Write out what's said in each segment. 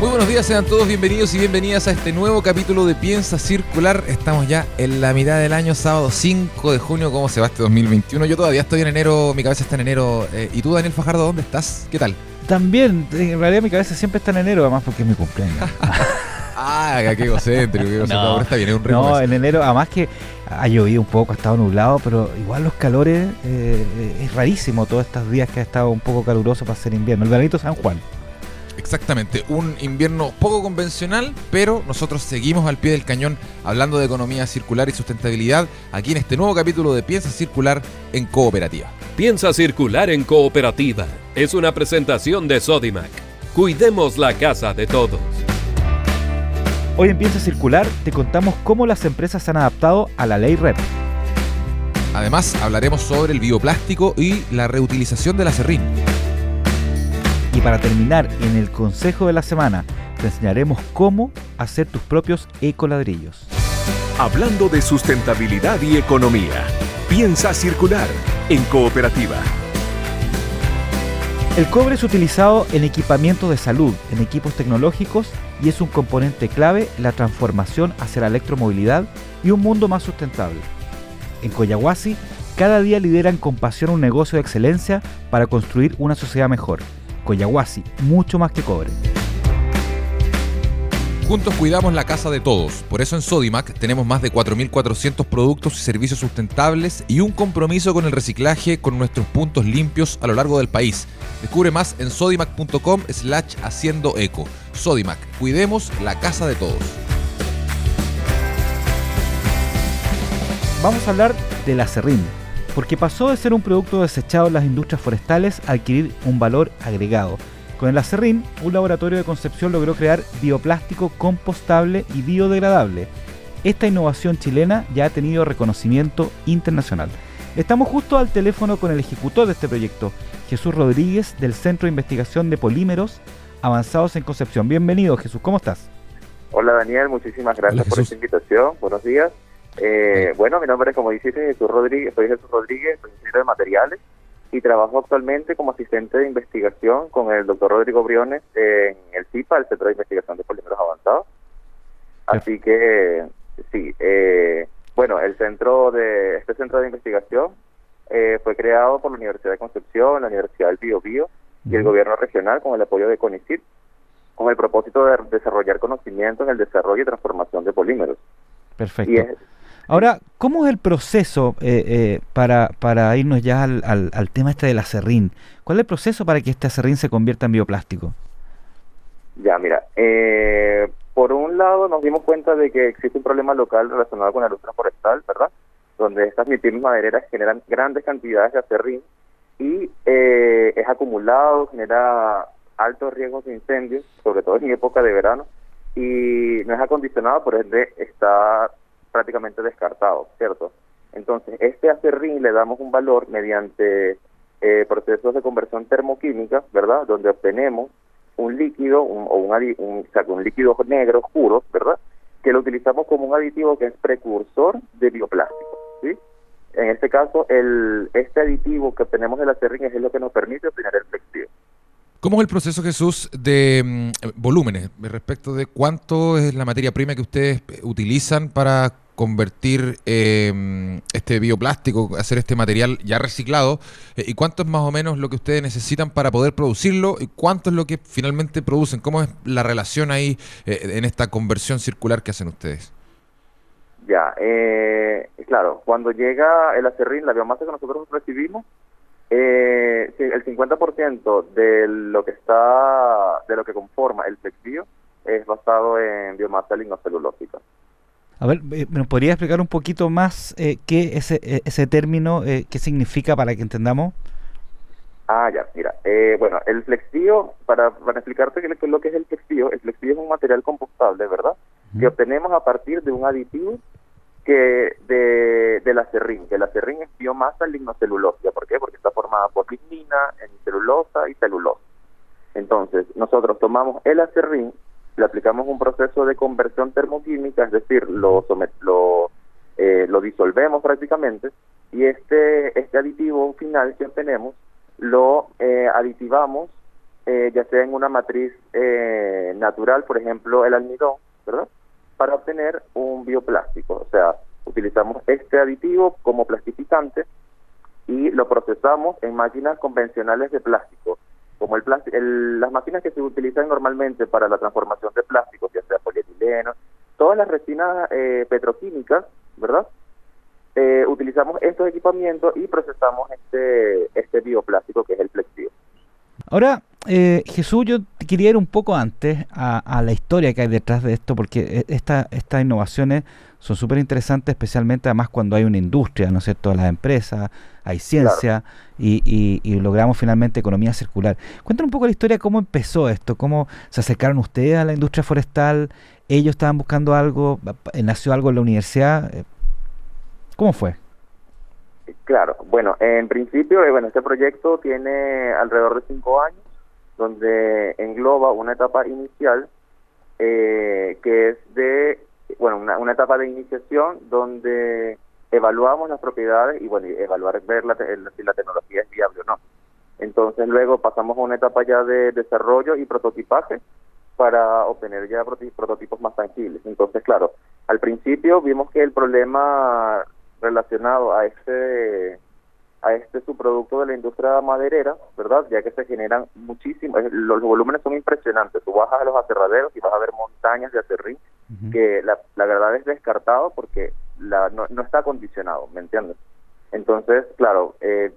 Muy buenos días, sean todos bienvenidos y bienvenidas a este nuevo capítulo de Piensa Circular. Estamos ya en la mitad del año, sábado 5 de junio. ¿Cómo se va este 2021? Yo todavía estoy en enero, mi cabeza está en enero. Eh, ¿Y tú, Daniel Fajardo, dónde estás? ¿Qué tal? También, en realidad mi cabeza siempre está en enero, además porque es mi cumpleaños. ah, qué egocéntrico, qué egocéntrico. No, está bien, es un No, en enero, además que ha llovido un poco, ha estado nublado, pero igual los calores, eh, es rarísimo todos estos días que ha estado un poco caluroso para ser invierno. El veranito San Juan. Exactamente, un invierno poco convencional, pero nosotros seguimos al pie del cañón hablando de economía circular y sustentabilidad aquí en este nuevo capítulo de Piensa Circular en Cooperativa. Piensa Circular en Cooperativa es una presentación de Sodimac. Cuidemos la casa de todos. Hoy en Piensa Circular te contamos cómo las empresas se han adaptado a la ley REP. Además, hablaremos sobre el bioplástico y la reutilización de la serrín. Y para terminar, en el consejo de la semana, te enseñaremos cómo hacer tus propios ecoladrillos. Hablando de sustentabilidad y economía, piensa circular en cooperativa. El cobre es utilizado en equipamientos de salud, en equipos tecnológicos y es un componente clave en la transformación hacia la electromovilidad y un mundo más sustentable. En Coyahuasi, cada día lideran con pasión un negocio de excelencia para construir una sociedad mejor Coyahuasi, mucho más que cobre. Juntos cuidamos la casa de todos. Por eso en Sodimac tenemos más de 4.400 productos y servicios sustentables y un compromiso con el reciclaje con nuestros puntos limpios a lo largo del país. Descubre más en sodimac.com slash haciendo eco. Sodimac, cuidemos la casa de todos. Vamos a hablar de la serrín, porque pasó de ser un producto desechado en las industrias forestales a adquirir un valor agregado. Con el acerrín, un laboratorio de Concepción logró crear bioplástico compostable y biodegradable. Esta innovación chilena ya ha tenido reconocimiento internacional. Estamos justo al teléfono con el ejecutor de este proyecto, Jesús Rodríguez, del Centro de Investigación de Polímeros Avanzados en Concepción. Bienvenido, Jesús, ¿cómo estás? Hola, Daniel, muchísimas gracias por esta invitación. Buenos días. Eh, bueno, mi nombre es, como dijiste, Jesús Rodríguez, soy Jesús Rodríguez, soy ingeniero de materiales y trabajo actualmente como asistente de investigación con el doctor Rodrigo Briones en el CIPA, el Centro de Investigación de Polímeros Avanzados. Así que, sí, eh, bueno, el centro de este centro de investigación eh, fue creado por la Universidad de Concepción, la Universidad del Bio Bio y el gobierno regional con el apoyo de CONICIT, con el propósito de desarrollar conocimiento en el desarrollo y transformación de polímeros. Perfecto. Ahora, ¿cómo es el proceso eh, eh, para, para irnos ya al, al, tema este del acerrín? ¿Cuál es el proceso para que este acerrín se convierta en bioplástico? Ya, mira, eh, por un lado nos dimos cuenta de que existe un problema local relacionado con la industria forestal, ¿verdad? Donde estas mismas madereras generan grandes cantidades de acerrín y es acumulado, genera altos riesgos de incendios, sobre todo en época de verano, y no es acondicionado, por ende está prácticamente descartado, ¿cierto? Entonces, este acerrín le damos un valor mediante eh, procesos de conversión termoquímica, ¿verdad? Donde obtenemos un líquido un, o un, un, o sea, un líquido negro oscuro, ¿verdad? Que lo utilizamos como un aditivo que es precursor de bioplástico, ¿sí? En este caso, el este aditivo que obtenemos del acerrín es lo que nos permite obtener el flexivo. ¿Cómo es el proceso, Jesús, de mm, volúmenes respecto de cuánto es la materia prima que ustedes utilizan para convertir em, este bioplástico, hacer este material ya reciclado? Eh, ¿Y cuánto es más o menos lo que ustedes necesitan para poder producirlo? ¿Y cuánto es lo que finalmente producen? ¿Cómo es la relación ahí eh, en esta conversión circular que hacen ustedes? Ya, eh, claro, cuando llega el acerrín, la biomasa que nosotros recibimos, eh, 50% de lo que está, de lo que conforma el flexio es basado en biomasa lignocelulósica. A ver, eh, ¿me podría explicar un poquito más eh, qué ese, eh, ese término, eh, qué significa para que entendamos? Ah, ya, mira. Eh, bueno, el flexío, para, para explicarte qué es lo que es el flexío, el flexío es un material compostable, ¿verdad? Que obtenemos a partir de un aditivo que de, del acerrín, que el acerrín es biomasa lignocelulosa. ¿Por qué? Porque está formada por lignina, celulosa y celulosa. Entonces, nosotros tomamos el acerrín, le aplicamos un proceso de conversión termoquímica, es decir, lo, lo, eh, lo disolvemos prácticamente, y este, este aditivo final que obtenemos lo eh, aditivamos eh, ya sea en una matriz eh, natural, por ejemplo el almidón, ¿verdad? Para obtener un bioplástico. O sea, utilizamos este aditivo como plastificante y lo procesamos en máquinas convencionales de plástico. Como el, plástico, las máquinas que se utilizan normalmente para la transformación de plásticos, ya sea polietileno, todas las resinas eh, petroquímicas, ¿verdad? Eh, utilizamos estos equipamientos y procesamos este, este bioplástico que es el flexivo. Ahora, eh, Jesús, yo quería ir un poco antes a, la historia que hay detrás de esto, porque e, esta, estas innovaciones son súper interesantes, especialmente además cuando hay una industria, ¿no es cierto? Las empresas, hay ciencia y, logramos finalmente economía circular. Cuéntanos un poco la historia, cómo empezó esto, cómo se acercaron ustedes a la industria forestal, ellos estaban buscando algo, nació algo en la universidad. Eh, ¿Cómo fue? Claro, bueno, en principio, eh, bueno, este proyecto tiene alrededor de cinco años, donde engloba una etapa inicial eh, que es de, bueno, una, etapa de iniciación donde evaluamos las propiedades y, bueno, evaluar, ver la, si la tecnología es viable o no. Entonces luego pasamos a una etapa ya de desarrollo y prototipaje para obtener ya prototipos más tangibles. Entonces, claro, al principio vimos que el problema relacionado a este a este subproducto de la industria maderera, ¿verdad? Ya que se generan muchísimos, los volúmenes son impresionantes. Tú bajas a los aserraderos y vas a ver montañas de acerrín que la, la, verdad es descartado porque la, no, no está acondicionado, ¿me entiendes? Entonces, claro, eh,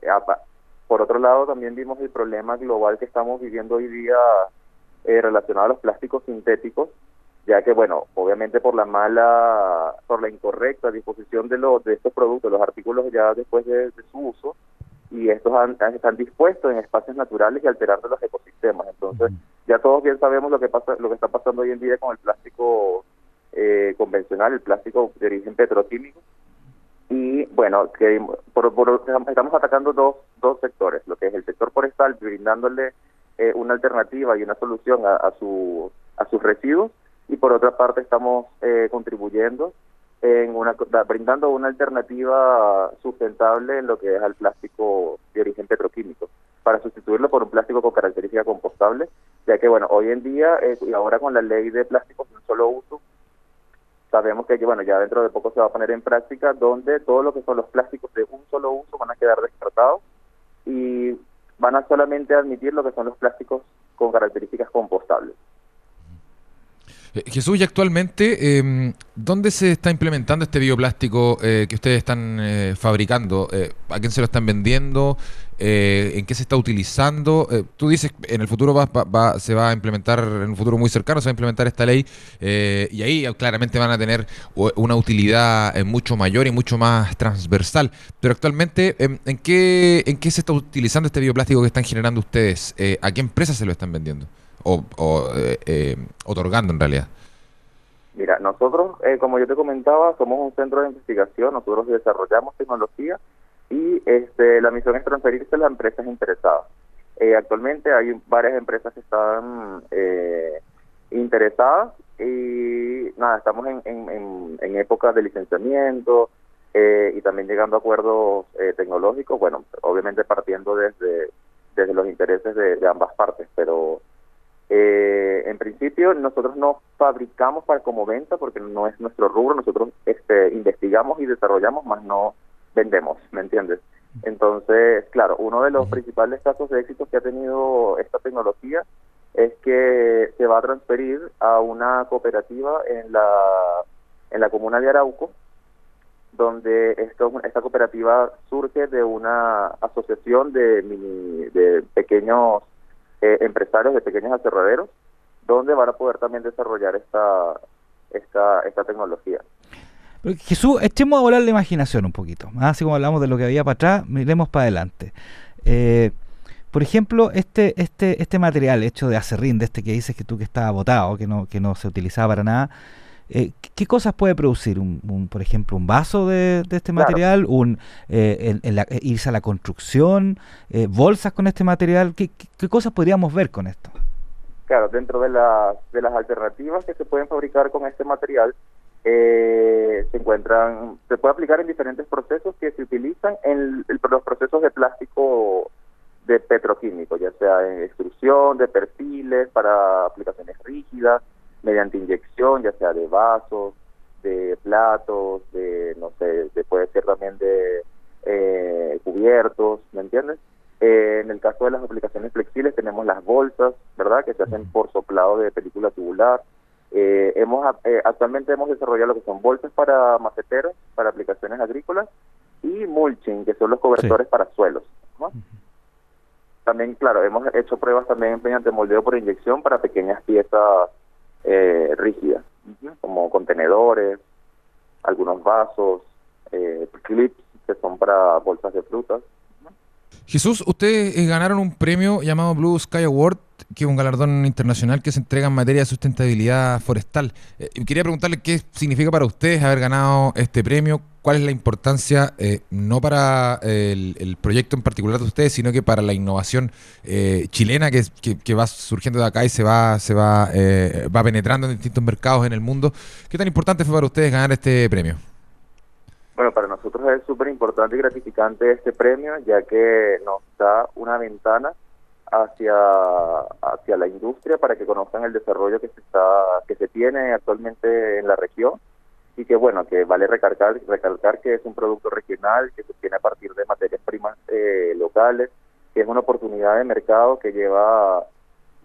por otro lado también vimos el problema global que estamos viviendo hoy día eh, relacionado a los plásticos sintéticos, ya que bueno, obviamente por la mala, por la incorrecta disposición de los de estos productos, los artículos ya después de, su uso, y estos están dispuestos en espacios naturales y alterando los ecosistemas. Entonces, ya todos bien sabemos lo que pasa, lo que está pasando hoy en día con el plástico eh, convencional, el plástico de origen petroquímico. Y bueno, que por, estamos atacando dos, dos sectores, lo que es el sector forestal, brindándole eh, una alternativa y una solución a, a, su, a sus residuos, y por otra parte estamos eh, contribuyendo en una brindando una alternativa sustentable en lo que es al plástico de origen petroquímico para sustituirlo por un plástico con característica compostable ya que bueno hoy en día eh, y ahora con la ley de plásticos de un solo uso sabemos que bueno ya dentro de poco se va a poner en práctica donde todo lo que son los plásticos de un solo uso van a quedar descartados y van a solamente admitir lo que son los plásticos con características compostables Jesús, y actualmente, eh, ¿dónde se está implementando este bioplástico eh, que ustedes están eh, fabricando? ¿A quién se lo están vendiendo? ¿En qué se está utilizando? tú dices, en el futuro se va a implementar, en un futuro muy cercano, se va a implementar esta ley y ahí claramente van a tener una utilidad mucho mayor y mucho más transversal. Pero actualmente, em, ¿en qué, ¿en qué se está utilizando este bioplástico que están generando ustedes? ¿A qué empresas se lo están vendiendo? O, eh, eh, otorgando en realidad? Mira, nosotros, eh, como yo te comentaba, somos un centro de investigación, nosotros desarrollamos tecnología y este, la misión es transferirse a las empresas interesadas. actualmente hay varias empresas que están interesadas y nada, estamos en, en, en, época de licenciamiento y también llegando a acuerdos tecnológicos, bueno, obviamente partiendo desde, desde los intereses de, de ambas partes, pero eh, en principio, nosotros no fabricamos para como venta porque no es nuestro rubro. Nosotros este, investigamos y desarrollamos, más no vendemos, ¿me entiendes? Entonces, claro, uno de los principales casos de éxito que ha tenido esta tecnología es que se va a transferir a una cooperativa en la en la comuna de Arauco, donde esto, esta cooperativa surge de una asociación de, de pequeños eh, empresarios de pequeños aserraderos, donde van a poder también desarrollar esta, esta, esta tecnología. Jesús, echemos a volar la imaginación un poquito. ¿ah? Así como hablamos de lo que había para atrás, miremos para adelante. Eh, por ejemplo, este, este, este material hecho de acerrín, de este que dices que tú que estaba botado, que no, que no se utilizaba para nada, eh, ¿qué cosas puede producir? Un, por ejemplo, un vaso de, este material, un eh, irse a la construcción, bolsas con este material. ¿Qué, ¿Qué, cosas podríamos ver con esto? Claro, dentro de, las de las alternativas que se pueden fabricar con este material, se encuentran, se puede aplicar en diferentes procesos que se utilizan en los procesos de plástico de petroquímico, ya sea en extrusión de perfiles para aplicaciones rígidas, mediante inyección, ya sea de vasos, de platos, de, no sé, de, puede ser también de eh, cubiertos, ¿me entiendes? Eh, en el caso de las aplicaciones flexibles tenemos las bolsas, ¿verdad? Que se hacen por soplado de película tubular. Eh, hemos Actualmente hemos desarrollado lo que son bolsas para maceteros, para aplicaciones agrícolas, y mulching, que son los cobertores para suelos. ¿no? También, claro, hemos hecho pruebas también mediante moldeo por inyección para pequeñas piezas eh, rígidas, como contenedores, algunos vasos, eh, clips que son para bolsas de frutas. Jesús, ustedes eh, ganaron un premio llamado Blue Sky Award, que es un galardón internacional que se entrega en materia de sustentabilidad forestal. Eh, quería preguntarle qué significa para ustedes haber ganado este premio, cuál es la importancia, eh, no para el, proyecto en particular de ustedes, sino que para la innovación chilena que, que, va surgiendo de acá y se va, se va, va penetrando en distintos mercados en el mundo. ¿Qué tan importante fue para ustedes ganar este premio? Bueno, para nosotros es súper importante y gratificante este premio, ya que nos da una ventana hacia hacia la industria para que conozcan el desarrollo que se está que se tiene actualmente en la región. Y que bueno que vale recalcar recalcar que es un producto regional que se tiene a partir de materias primas eh, locales que es una oportunidad de mercado que lleva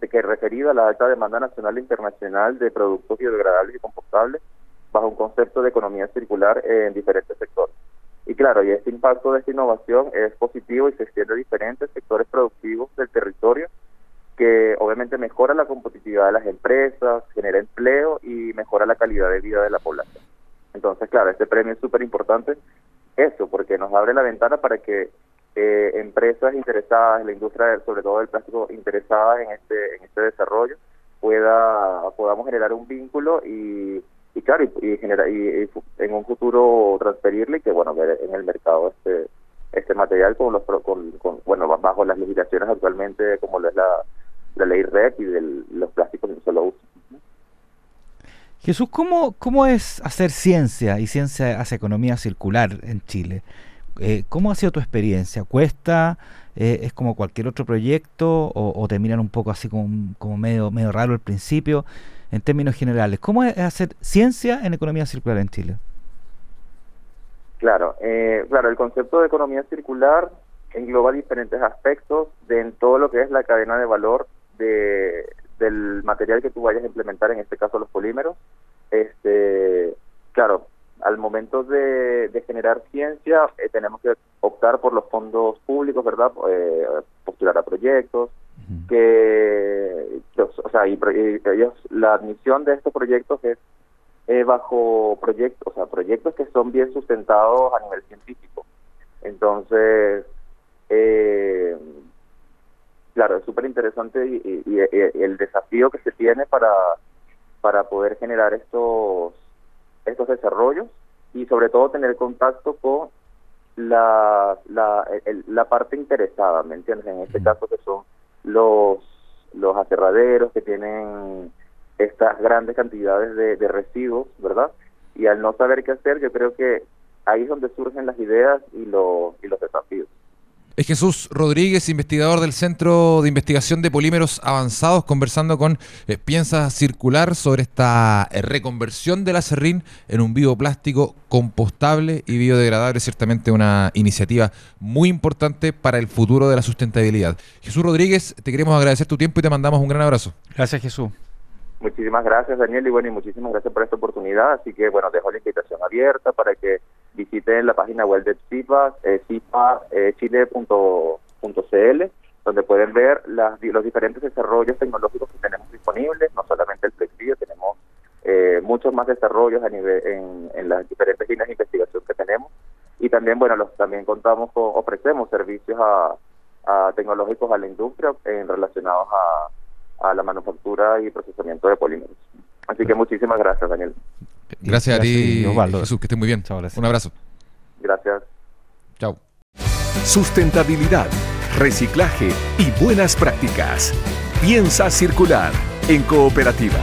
que referido a la alta demanda nacional e internacional de productos biodegradables y compostables bajo un concepto de economía circular en diferentes sectores. Y claro, y este impacto de esta innovación es positivo y se extiende a diferentes sectores productivos del territorio que obviamente mejora la competitividad de las empresas, genera empleo y mejora la calidad de vida de la población. Entonces, claro, este premio es súper importante eso, porque nos abre la ventana para que eh, empresas interesadas en la industria, sobre todo del plástico, interesadas en este, en este desarrollo, pueda podamos generar un vínculo y y claro, y, genera, y, en un futuro transferirle que, bueno, ver en el mercado este este material con los con, bueno bajo las legislaciones actualmente como es la, la ley red y de los plásticos en solo uso. Jesús, ¿cómo, ¿cómo es hacer ciencia y ciencia hacia economía circular en Chile? Eh, ¿Cómo ha sido tu experiencia? ¿Cuesta? Eh, ¿Es como cualquier otro proyecto? ¿O, o te miran un poco así como, como medio, medio raro al principio? En términos generales. ¿Cómo es hacer ciencia en economía circular en Chile? Claro, eh, claro, el concepto de economía circular engloba diferentes aspectos de en todo lo que es la cadena de valor de, del material que tú vayas a implementar, en este caso los polímeros. Este, claro, al momento de, generar ciencia eh, tenemos que optar por los fondos públicos, ¿verdad? Eh, postular a proyectos, que, o sea, y, ellos, la admisión de estos proyectos es bajo proyectos, o sea, proyectos que son bien sustentados a nivel científico. Entonces, eh, claro, es súper interesante y, el desafío que se tiene para, para poder generar estos, estos desarrollos y sobre todo tener contacto con la, la, la parte interesada, ¿me entiendes? En este caso que son los, los aserraderos que tienen estas grandes cantidades de, de residuos, ¿verdad? Y al no saber qué hacer, yo creo que ahí es donde surgen las ideas y, lo, y los desafíos. Es Jesús Rodríguez, investigador del Centro de Investigación de Polímeros Avanzados, conversando con eh, Piensa Circular sobre esta eh, reconversión de la serrín en un bioplástico compostable y biodegradable. Ciertamente una iniciativa muy importante para el futuro de la sustentabilidad. Jesús Rodríguez, te queremos agradecer tu tiempo y te mandamos un gran abrazo. Gracias, Jesús. Muchísimas gracias, Daniel, y bueno, y muchísimas gracias por esta oportunidad. Así que, bueno, dejo la invitación abierta para que visiten la página web de CIPA, eh, cipachile.cl, donde pueden ver las, los diferentes desarrollos tecnológicos que tenemos disponibles, no solamente el flexible, tenemos eh, muchos más desarrollos a nivel en, en, las diferentes líneas de investigación que tenemos y también bueno los también contamos con ofrecemos servicios a, a tecnológicos a la industria en relacionados a, a la manufactura y procesamiento de polímeros. Así que muchísimas gracias, Daniel. Gracias, a ti, Jesús, que estés muy bien. Un abrazo. Gracias. Chao. Sustentabilidad, reciclaje y buenas prácticas. Piensa circular en cooperativa.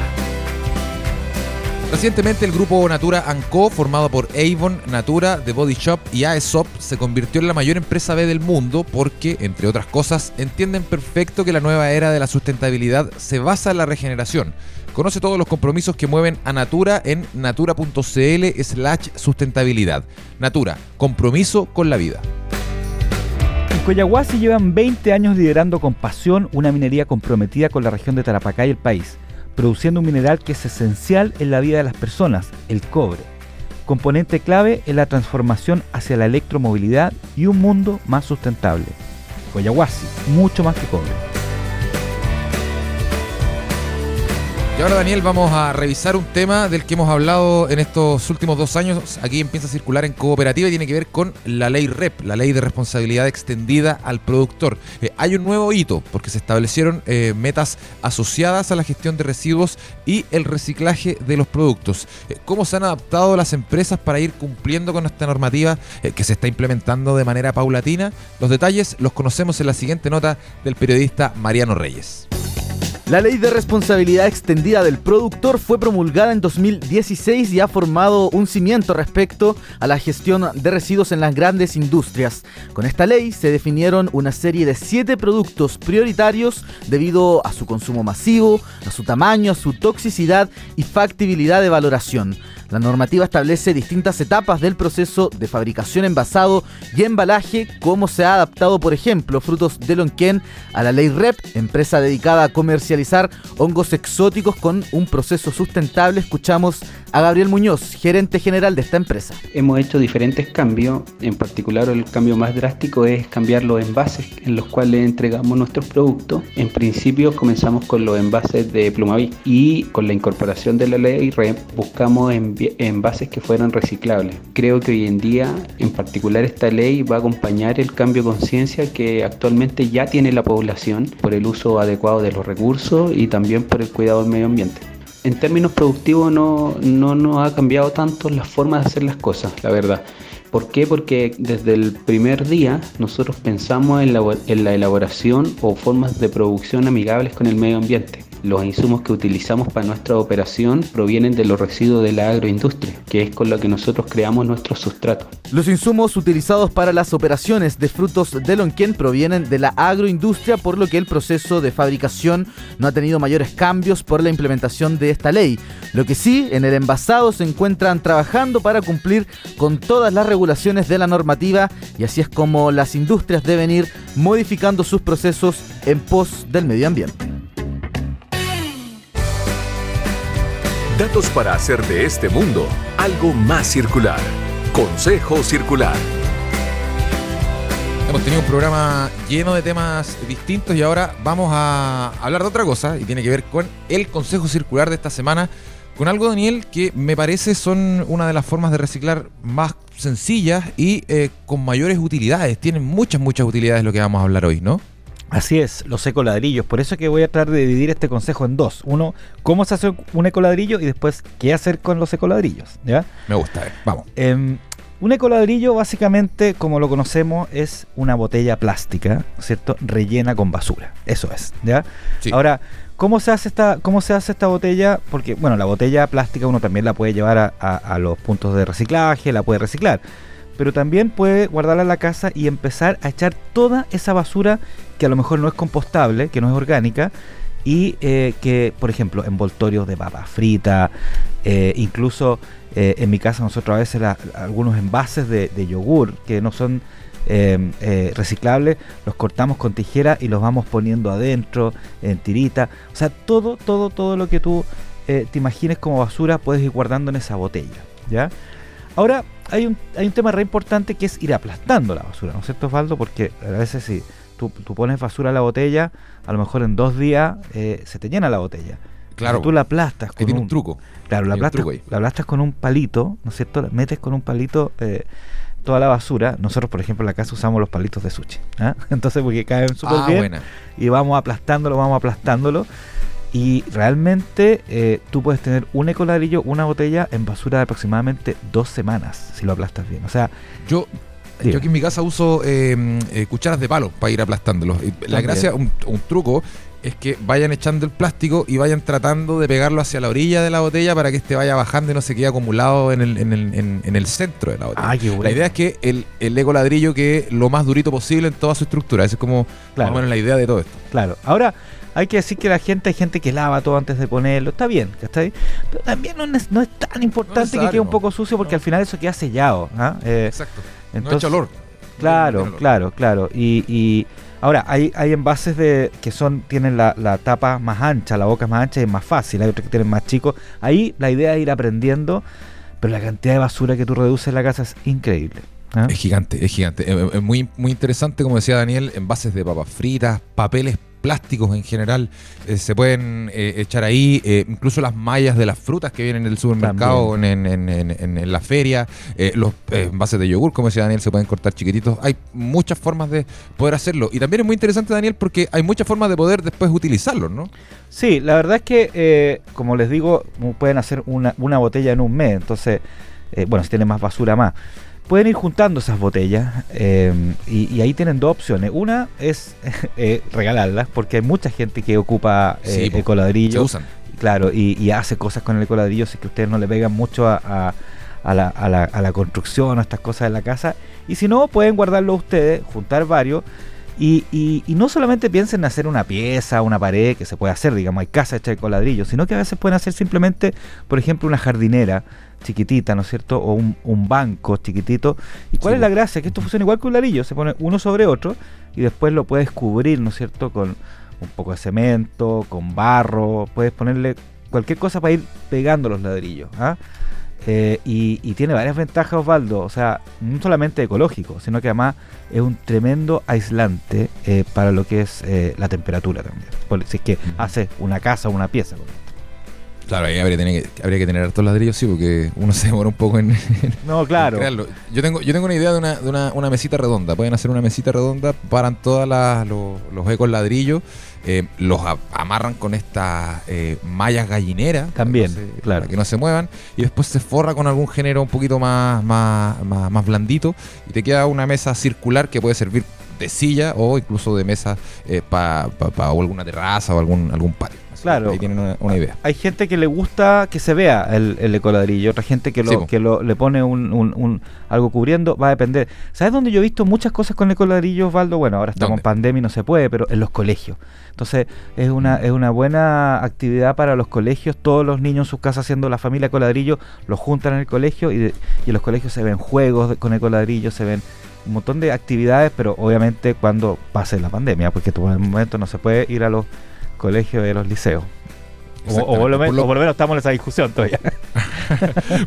Recientemente el grupo Natura Co, formado por Avon, Natura, The Body Shop y Aesop, se convirtió en la mayor empresa B del mundo porque, entre otras cosas, entienden perfecto que la nueva era de la sustentabilidad se basa en la regeneración. Conoce todos los compromisos que mueven a Natura en natura.cl slash sustentabilidad. Natura, compromiso con la vida. En Coyahuasi llevan 20 años liderando con pasión una minería comprometida con la región de Tarapacá y el país produciendo un mineral que es esencial en la vida de las personas, el cobre, componente clave en la transformación hacia la electromovilidad y un mundo más sustentable. Coyahuasi, mucho más que cobre. Y ahora, Daniel, vamos a revisar un tema del que hemos hablado en estos últimos dos años. Aquí empieza a circular en cooperativa y tiene que ver con la ley REP, la ley de responsabilidad extendida al productor. Eh, hay un nuevo hito porque se establecieron eh, metas asociadas a la gestión de residuos y el reciclaje de los productos. Eh, ¿Cómo se han adaptado las empresas para ir cumpliendo con esta normativa que se está implementando de manera paulatina? Los detalles los conocemos en la siguiente nota del periodista Mariano Reyes. La ley de responsabilidad extendida del productor fue promulgada en 2016 y ha formado un cimiento respecto a la gestión de residuos en las grandes industrias. Con esta ley se definieron una serie de siete productos prioritarios debido a su consumo masivo, a su tamaño, a su toxicidad y factibilidad de valoración. La normativa establece distintas etapas del proceso de fabricación, envasado y embalaje, como se ha adaptado, por ejemplo, frutos de Lonquén a la ley REP, empresa dedicada a comercializar hongos exóticos con un proceso sustentable. Escuchamos a Gabriel Muñoz, gerente general de esta empresa. Hemos hecho diferentes cambios, en particular el cambio más drástico es cambiar los envases en los cuales entregamos nuestros productos. En principio comenzamos con los envases de Plumaví y con la incorporación de la ley REP buscamos envases que fueran reciclables. Creo que hoy en día, en particular esta ley va a acompañar el cambio de conciencia que actualmente ya tiene la población por el uso adecuado de los recursos y también por el cuidado del medio ambiente en términos productivos no, no ha cambiado tanto la forma de hacer las cosas, la verdad. ¿Por qué? Porque desde el primer día nosotros pensamos en la, en la elaboración o formas de producción amigables con el medio ambiente. Los insumos que utilizamos para nuestra operación provienen de los residuos de la agroindustria, que es con lo que nosotros creamos nuestros sustratos. Los insumos utilizados para las operaciones de frutos de Lonquén provienen de la agroindustria, por lo que el proceso de fabricación no ha tenido mayores cambios por la implementación de esta ley. Lo que sí, en el envasado se encuentran trabajando para cumplir con todas las regulaciones de la normativa y así es como las industrias deben ir modificando sus procesos en pos del medio ambiente. Datos para hacer de este mundo algo más circular. Consejo Circular. Hemos tenido un programa lleno de temas distintos y ahora vamos a hablar de otra cosa y tiene que ver con el Consejo Circular de esta semana, con algo, Daniel, que me parece son una de las formas de reciclar más sencillas y eh, con mayores utilidades. Tienen muchas, muchas utilidades lo que vamos a hablar hoy, ¿no? Así es, los ecoladrillos. Por eso que voy a tratar de dividir este consejo en dos. Uno, cómo se hace un ecoladrillo y después qué hacer con los ecoladrillos. ¿ya? Me gusta, eh. vamos. Eh, un ecoladrillo básicamente, como lo conocemos, es una botella plástica, ¿cierto? Rellena con basura. Eso es, ¿ya? Ahora, ¿cómo se hace esta, cómo se hace esta botella? Porque, bueno, la botella plástica uno también la puede llevar a los puntos de reciclaje, la puede reciclar pero también puede guardarla en la casa y empezar a echar toda esa basura que a lo mejor no es compostable, que no es orgánica, y eh, que, por ejemplo, envoltorios de papa frita, eh, incluso eh, en mi casa nosotros a veces algunos envases de, yogur que no son reciclables, los cortamos con tijera y los vamos poniendo adentro, en tirita. O sea, todo, todo, todo lo que tú te imagines como basura puedes ir guardando en esa botella. ¿ya? Ahora, hay un, hay un tema re importante que es ir aplastando la basura, ¿no es cierto, Osvaldo? Porque a veces si tú, pones basura a la botella, a lo mejor en dos días eh, se te llena la botella. Claro. tú la aplastas con un, truco. Claro, la aplastas, la aplastas con un palito, ¿no es cierto? Metes con un palito eh, toda la basura. Nosotros, por ejemplo, en la casa usamos los palitos de sushi. ¿ah? Entonces, porque caen súper ah, bien. Y vamos aplastándolo, vamos aplastándolo. Y realmente eh, tú puedes tener un ecoladrillo, una botella en basura de aproximadamente dos semanas, si lo aplastas bien. O sea, Yo, Diga. yo aquí en mi casa uso eh, eh, cucharas de palo para ir aplastándolos. Y La También. gracia, un, un truco, es que vayan echando el plástico y vayan tratando de pegarlo hacia la orilla de la botella para que este vaya bajando y no se quede acumulado en el, en el, en- en el centro de la botella. Ah, bueno. La idea es que el, el eco ladrillo quede lo más durito posible en toda su estructura. Esa es como Claro. más o menos la idea de todo esto. Claro. Ahora, hay que decir que la gente, hay gente que lava todo antes de ponerlo. Está bien, ¿cachai? Pero también no es, no es tan importante que quede un no. poco sucio porque No. al final eso queda sellado. ¿ah? Eh, Exacto. no entonces- echa olor. Claro, No olor. claro, claro. Y, y ahora, hay, hay envases de que son tienen la, la tapa más ancha, la boca más ancha y es más fácil. Hay otros que tienen más chicos. Ahí la idea es ir aprendiendo, pero la cantidad de basura que tú reduces en la casa es increíble. ¿ah? Es gigante, es gigante. Es, es muy, muy interesante, como decía Daniel, envases de papas fritas, papeles plásticos en general, eh, se pueden eh, echar ahí, eh, incluso las mallas de las frutas que vienen del supermercado en, en- en- en- en- en la feria, los envases de yogur, como decía Daniel, se pueden cortar chiquititos. Hay muchas formas de poder hacerlo. Y también es muy interesante, Daniel, porque hay muchas formas de poder después utilizarlos, ¿no? Sí, la verdad es que, como les digo, pueden hacer una, una botella en un mes. Entonces, bueno, si tienen más basura, más. Pueden ir juntando esas botellas eh, y, y ahí tienen dos opciones. Una es eh, regalarlas, porque hay mucha gente que ocupa eh, Sí, ecoladrillo. usan. Claro, y, y hace cosas con el ecoladrillo, si que ustedes no le pegan mucho a, a- a la, a la- a la construcción, a estas cosas de la casa. Y si no, pueden guardarlo ustedes, juntar varios. Y, y- y no solamente piensen en hacer una pieza, una pared, que se puede hacer, digamos, hay casas hechas de coladrillo, sino que a veces pueden hacer simplemente, por ejemplo, una jardinera chiquitita, ¿no es cierto? O un, un banco chiquitito. ¿Y cuál Sí, es la gracia? Que esto funciona igual que un ladrillo, se pone uno sobre otro y después lo puedes cubrir, ¿no es cierto? Con un poco de cemento, con barro, puedes ponerle cualquier cosa para ir pegando los ladrillos. ¿ah? Eh, y, y tiene varias ventajas, Osvaldo. O sea, no solamente ecológico, sino que además es un tremendo aislante eh, para lo que es eh, la temperatura también. Si es que hace una casa o una pieza. Claro, ahí habría, que, habría que tener hartos ladrillos, sí, porque uno se demora un poco en, No, claro. crearlo. Yo tengo, yo tengo una idea de una, de una, una mesita redonda. Pueden hacer una mesita redonda, paran todos los, los ecos ladrillos, eh, los a- amarran con estas eh, mallas gallineras. para También, se- claro. para que no se muevan. Y después se forra con algún género un poquito más, más, más, más blandito. Y te queda una mesa circular que puede servir de silla o incluso de mesa para alguna terraza o algún, algún patio. Claro. Ahí tienen una, una idea. Hay gente que le gusta que se vea el, el ecoladrillo, otra gente que, lo, Sí, que lo, le pone un, un- un- algo cubriendo, va a depender. ¿Sabes dónde yo he visto muchas cosas con ecoladrillo, Osvaldo? Bueno, ahora estamos en pandemia y no se puede, pero en los colegios. Entonces, es una, es una buena actividad para los colegios. Todos los niños en sus casas haciendo la familia ecoladrillo, los juntan en el colegio y, de- y en los colegios se ven juegos con ecoladrillo, se ven un montón de actividades, pero obviamente cuando pase la pandemia, porque por el momento no se puede ir a los colegios y a los liceos. O, o por lo Exactamente. men- Por lo- o por lo menos estamos en esa discusión todavía.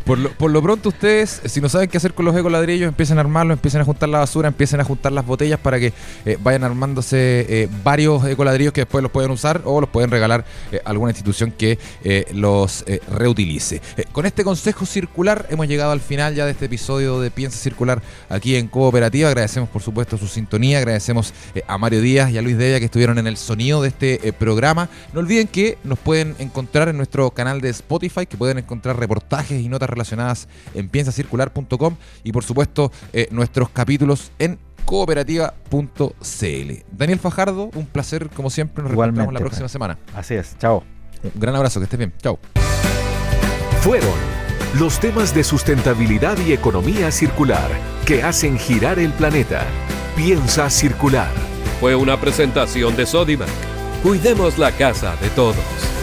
Por lo, por lo pronto ustedes, si no saben qué hacer con los ecoladrillos, empiecen a armarlos, empiecen a juntar la basura, empiecen a juntar las botellas para que eh, vayan armándose eh, varios ecoladrillos que después los pueden usar o los pueden regalar eh, a alguna institución que eh, los reutilice. Con este consejo circular hemos llegado al final ya de este episodio de Piensa Circular aquí en Cooperativa. Agradecemos por supuesto su sintonía, agradecemos a Mario Díaz y a Luis Devia que estuvieron en el sonido de este programa. No olviden que nos pueden encontrar en nuestro canal de Spotify, que pueden encontrar reportajes y notas relacionadas en piensacircular.com y por supuesto eh, nuestros capítulos en cooperativa.cl. Daniel Fajardo, un placer como siempre, nos reencontramos Igualmente, la próxima semana. Así es, chao. Un gran abrazo, que estés bien. Chao. Fueron los temas de sustentabilidad y economía circular que hacen girar el planeta. Piensa circular. Fue una presentación de Sodimac. Cuidemos la casa de todos.